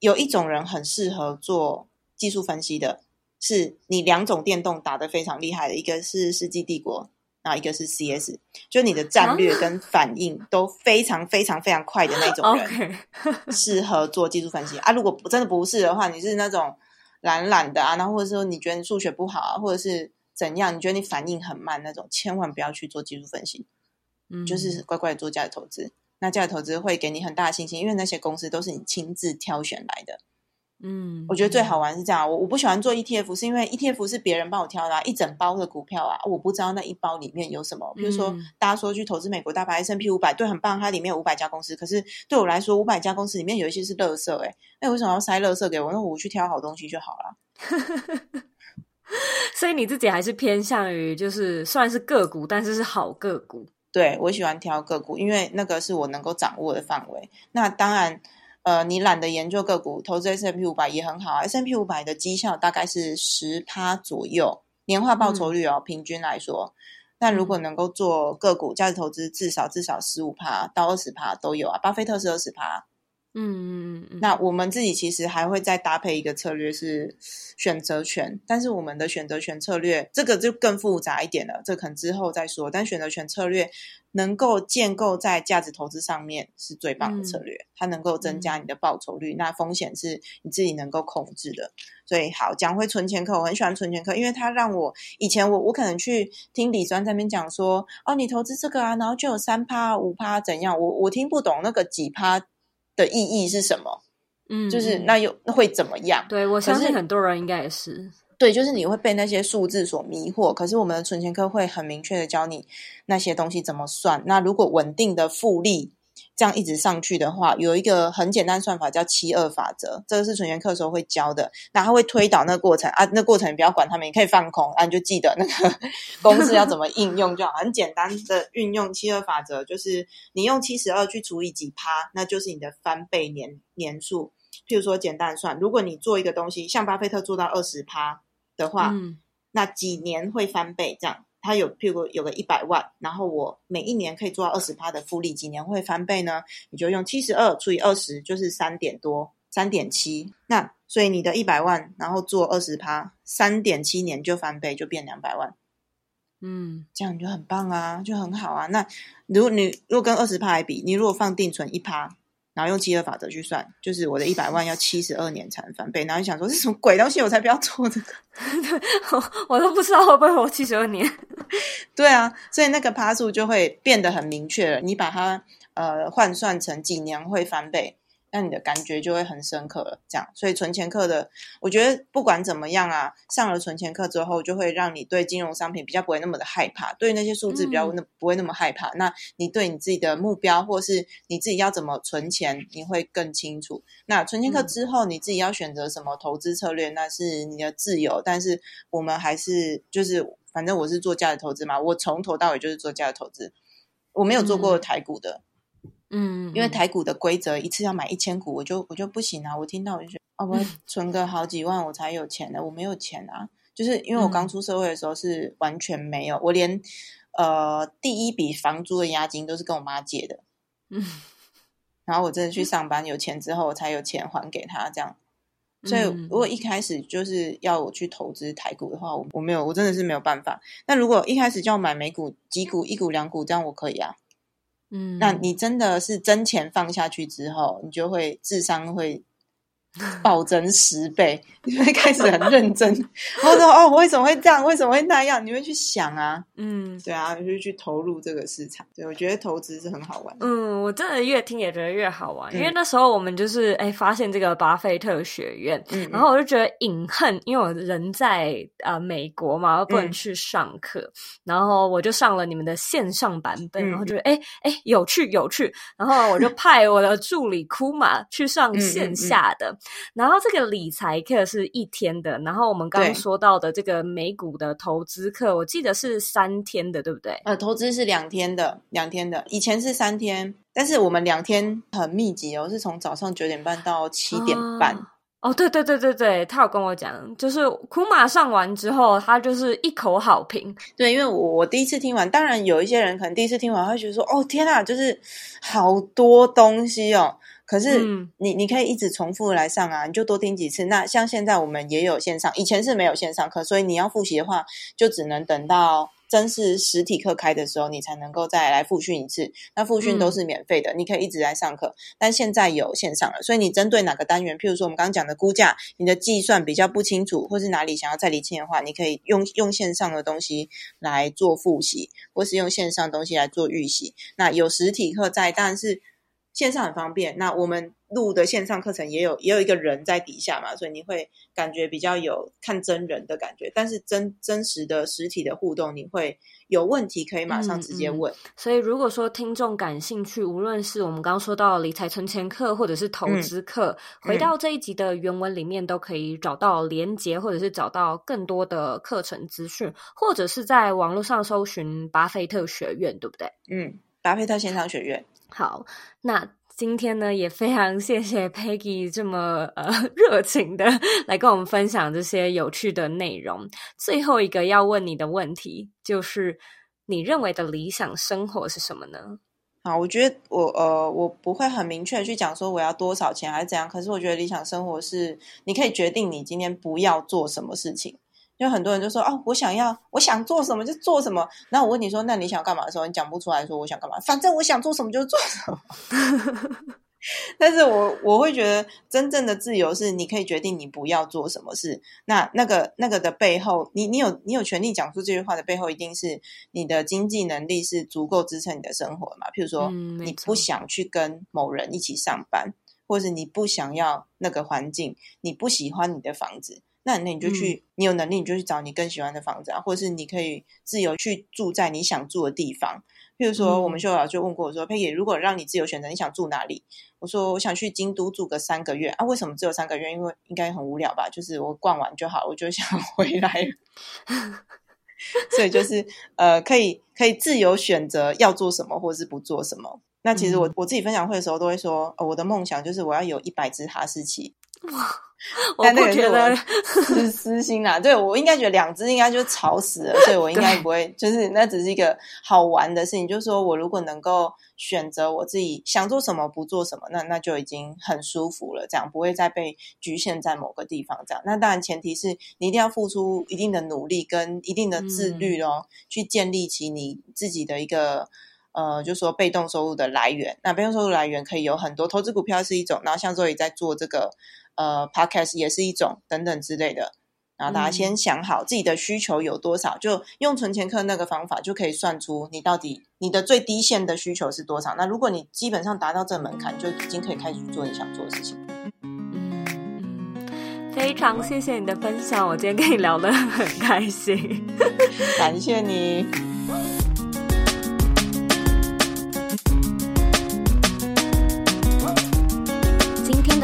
有一种人很适合做技术分析的，是你两种电动打得非常厉害的，一个是世纪帝国，然后一个是 CS，就你的战略跟反应都非常非常非常快的那种人，适合做技术分析啊。如果真的不是的话，你是那种。懒懒的啊，然后或者说你觉得你数学不好啊，或者是怎样？你觉得你反应很慢那种，千万不要去做技术分析，嗯，就是乖乖的做价值投资。那价值投资会给你很大的信心，因为那些公司都是你亲自挑选来的。嗯，我觉得最好玩是这样。我我不喜欢做 ETF，是因为 ETF 是别人帮我挑的，啊，一整包的股票啊，我不知道那一包里面有什么。比如说，大家说去投资美国大盘 S&P 五百，对，很棒，它里面有五百家公司。可是对我来说，五百家公司里面有一些是垃圾，欸，哎，那为什么要塞垃圾给我？那我去挑好东西就好了。所以你自己还是偏向于就是算是个股，但是是好个股。对，我喜欢挑个股，因为那个是我能够掌握的范围。那当然。呃，你懒得研究个股，投资 S M P 五百也很好。S M P 五百的绩效大概是十趴左右，年化报酬率哦，嗯、平均来说。但如果能够做个股价值投资，至少至少十五趴到二十趴都有啊。巴菲特是二十趴，嗯嗯嗯。那我们自己其实还会再搭配一个策略是选择权，但是我们的选择权策略这个就更复杂一点了，这可能之后再说。但选择权策略能够建构在价值投资上面是最棒的策略，嗯、它能够增加你的报酬率，嗯、那风险是你自己能够控制的。所以好，讲回存钱课，我很喜欢存钱课，因为它让我以前我我可能去听李专在那边讲说，哦，你投资这个啊，然后就有三趴五趴怎样，我我听不懂那个几趴的意义是什么，嗯，就是那又会怎么样？对，我相信很多人应该也是。对，就是你会被那些数字所迷惑，可是我们的存钱课会很明确的教你那些东西怎么算。那如果稳定的复利这样一直上去的话，有一个很简单算法叫七二法则，这个是纯元课的时候会教的。那他会推导那个过程啊，那个过程你不要管他们，你可以放空啊，你就记得那个 公式要怎么应用就好。很简单的运用七二法则，就是你用七十二去除以几趴，那就是你的翻倍年年数。譬如说简单算，如果你做一个东西，像巴菲特做到二十趴。的话，嗯、那几年会翻倍？这样，他有譬如有个一百万，然后我每一年可以做到二十趴的复利，几年会翻倍呢？你就用七十二除以二十，就是三点多，三点七。那所以你的一百万，然后做二十趴，三点七年就翻倍，就变两百万。嗯，这样你就很棒啊，就很好啊。那如果你如果跟二十趴来比，你如果放定存一趴。然后用七二法则去算，就是我的一百万要七十二年才能翻倍。然后你想说这是什么鬼东西，我才不要做这个，我都不知道会不会活七十二年。对啊，所以那个趴数就会变得很明确了。你把它呃换算成几年会翻倍。那你的感觉就会很深刻了，这样，所以存钱课的，我觉得不管怎么样啊，上了存钱课之后，就会让你对金融商品比较不会那么的害怕，对那些数字比较那不会那么害怕。嗯、那你对你自己的目标，或是你自己要怎么存钱，你会更清楚。那存钱课之后，你自己要选择什么投资策略，那是你的自由。但是我们还是就是，反正我是做价值投资嘛，我从头到尾就是做价值投资，我没有做过台股的。嗯嗯，因为台股的规则一次要买一千股，我就我就不行啊！我听到我就觉得，哦，我存个好几万我才有钱的，我没有钱啊！就是因为我刚出社会的时候是完全没有，我连呃第一笔房租的押金都是跟我妈借的。嗯，然后我真的去上班有钱之后，我才有钱还给他这样。所以如果一开始就是要我去投资台股的话，我我没有，我真的是没有办法。那如果一开始就要买美股几股一股两股，这样我可以啊。嗯，那你真的是真钱放下去之后，你就会智商会 暴增十倍，你会开始很认真。然后说：“哦，为什么会这样？为什么会那样？”你会去想啊，嗯，对啊，你就去投入这个市场。对，我觉得投资是很好玩。嗯，我真的越听也觉得越好玩，嗯、因为那时候我们就是哎发现这个巴菲特学院，嗯，然后我就觉得隐恨，因为我人在呃美国嘛，我不能去上课，嗯、然后我就上了你们的线上版本，嗯、然后觉得哎哎有趣有趣，然后我就派我的助理库玛去上线下的。然后这个理财课是一天的，然后我们刚刚说到的这个美股的投资课，我记得是三天的，对不对？呃，投资是两天的，两天的，以前是三天，但是我们两天很密集哦，是从早上九点半到七点半。哦，对对对对对，他有跟我讲，就是库玛上完之后，他就是一口好评。对，因为我我第一次听完，当然有一些人可能第一次听完会觉得说，哦天啊，就是好多东西哦。可是你你可以一直重复来上啊，你就多听几次。那像现在我们也有线上，以前是没有线上课，所以你要复习的话，就只能等到真是实体课开的时候，你才能够再来复训一次。那复训都是免费的，嗯、你可以一直来上课。但现在有线上了，所以你针对哪个单元，譬如说我们刚刚讲的估价，你的计算比较不清楚，或是哪里想要再理清的话，你可以用用线上的东西来做复习，或是用线上的东西来做预习。那有实体课在，但是。线上很方便，那我们录的线上课程也有也有一个人在底下嘛，所以你会感觉比较有看真人的感觉。但是真真实的实体的互动，你会有问题可以马上直接问。嗯嗯、所以如果说听众感兴趣，无论是我们刚刚说到理财存钱课，或者是投资课，嗯、回到这一集的原文里面都可以找到连接，或者是找到更多的课程资讯，或者是在网络上搜寻巴菲特学院，对不对？嗯，巴菲特线上学院。好，那今天呢，也非常谢谢 Peggy 这么呃 热情的来跟我们分享这些有趣的内容。最后一个要问你的问题，就是你认为的理想生活是什么呢？好，我觉得我呃，我不会很明确的去讲说我要多少钱还是怎样。可是我觉得理想生活是你可以决定你今天不要做什么事情。因为很多人就说哦，我想要，我想做什么就做什么。然后我问你说，那你想要干嘛的时候，你讲不出来说我想干嘛。反正我想做什么就做什么。但是我我会觉得，真正的自由是你可以决定你不要做什么事。那那个那个的背后，你你有你有权利讲出这句话的背后，一定是你的经济能力是足够支撑你的生活嘛？譬如说，你不想去跟某人一起上班，嗯、或者你不想要那个环境，你不喜欢你的房子，那那你就去，嗯、你有能力你就去找你更喜欢的房子啊，或者是你可以自由去住在你想住的地方。譬如说，我们秀老就问过我说：“嗯、佩姐，如果让你自由选择，你想住哪里？”我说：“我想去京都住个三个月啊。”为什么只有三个月？因为应该很无聊吧？就是我逛完就好，我就想 回来。所以就是呃，可以可以自由选择要做什么，或是不做什么。那其实我、嗯、我自己分享会的时候都会说：“呃、我的梦想就是我要有一百只哈士奇。”哇。我不觉得是 私心啊，对，我应该觉得两只应该就吵死了，所以我应该不会，就是那只是一个好玩的事情。就是说我如果能够选择我自己想做什么不做什么，那那就已经很舒服了，这样不会再被局限在某个地方。这样，那当然前提是你一定要付出一定的努力跟一定的自律哦，嗯、去建立起你自己的一个呃，就是说被动收入的来源。那被动收入来源可以有很多，投资股票是一种，然后像周也在做这个。呃，Podcast 也是一种等等之类的，然后大家先想好自己的需求有多少，嗯、就用存钱课那个方法就可以算出你到底你的最低限的需求是多少。那如果你基本上达到这个门槛，就已经可以开始去做你想做的事情。嗯，非常谢谢你的分享，我今天跟你聊得很开心，感谢你。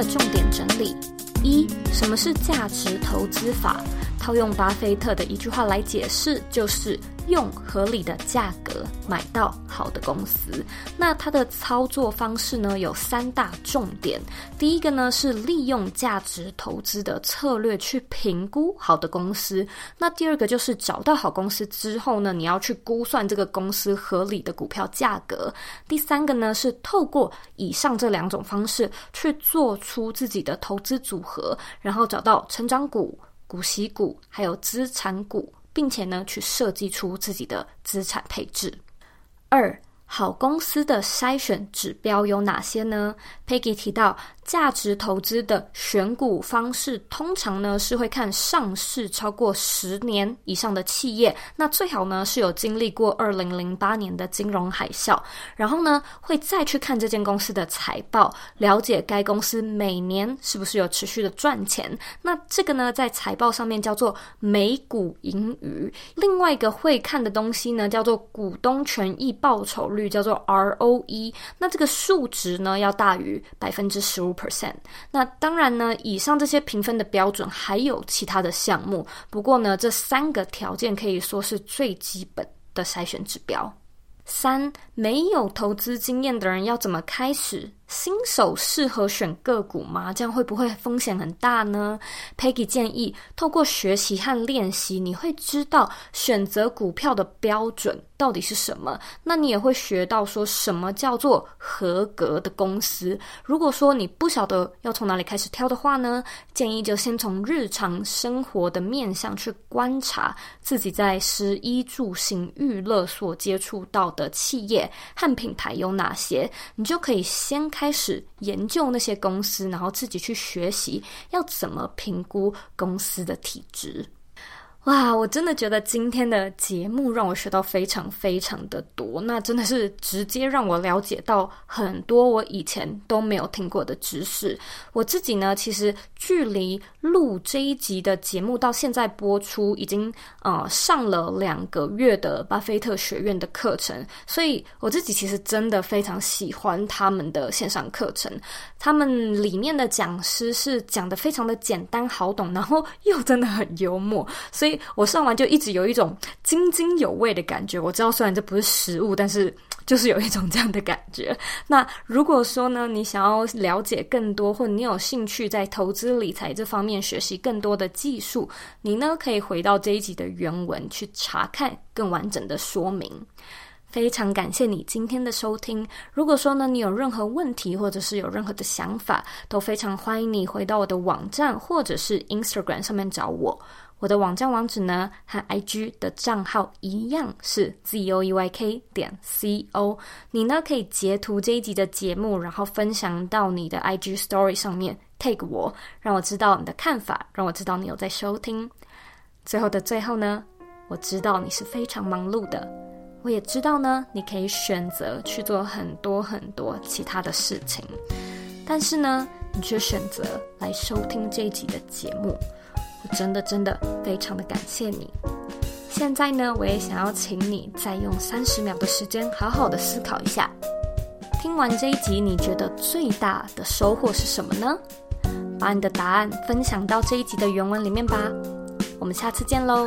重点整理一，什么是价值投资法？套用巴菲特的一句话来解释，就是。用合理的价格买到好的公司，那它的操作方式呢，有三大重点。第一个呢是利用价值投资的策略去评估好的公司。那第二个就是找到好公司之后呢，你要去估算这个公司合理的股票价格。第三个呢是透过以上这两种方式去做出自己的投资组合，然后找到成长股、股息股还有资产股。并且呢，去设计出自己的资产配置。二，好公司的筛选指标有哪些呢？Peggy 提到。价值投资的选股方式，通常呢是会看上市超过十年以上的企业，那最好呢是有经历过二零零八年的金融海啸，然后呢会再去看这间公司的财报，了解该公司每年是不是有持续的赚钱。那这个呢在财报上面叫做每股盈余。另外一个会看的东西呢叫做股东权益报酬率，叫做 ROE。那这个数值呢要大于百分之十五。percent，那当然呢，以上这些评分的标准还有其他的项目，不过呢，这三个条件可以说是最基本的筛选指标。三，没有投资经验的人要怎么开始？新手适合选个股吗？这样会不会风险很大呢？Peggy 建议，透过学习和练习，你会知道选择股票的标准到底是什么。那你也会学到说什么叫做合格的公司。如果说你不晓得要从哪里开始挑的话呢，建议就先从日常生活的面向去观察自己在食衣住行娱乐所接触到的企业和品牌有哪些，你就可以先看。开始研究那些公司，然后自己去学习要怎么评估公司的体质。哇，我真的觉得今天的节目让我学到非常非常的多，那真的是直接让我了解到很多我以前都没有听过的知识。我自己呢，其实距离录这一集的节目到现在播出，已经呃上了两个月的巴菲特学院的课程，所以我自己其实真的非常喜欢他们的线上课程。他们里面的讲师是讲得非常的简单好懂，然后又真的很幽默，所以。我上完就一直有一种津津有味的感觉。我知道虽然这不是食物，但是就是有一种这样的感觉。那如果说呢，你想要了解更多，或你有兴趣在投资理财这方面学习更多的技术，你呢可以回到这一集的原文去查看更完整的说明。非常感谢你今天的收听。如果说呢，你有任何问题，或者是有任何的想法，都非常欢迎你回到我的网站或者是 Instagram 上面找我。我的网站网址呢，和 IG 的账号一样是 zoeyk 点 co。你呢可以截图这一集的节目，然后分享到你的 IG Story 上面，tag 我，让我知道你的看法，让我知道你有在收听。最后的最后呢，我知道你是非常忙碌的。我也知道呢，你可以选择去做很多很多其他的事情，但是呢，你却选择来收听这一集的节目，我真的真的非常的感谢你。现在呢，我也想要请你再用三十秒的时间，好好的思考一下，听完这一集，你觉得最大的收获是什么呢？把你的答案分享到这一集的原文里面吧。我们下次见喽。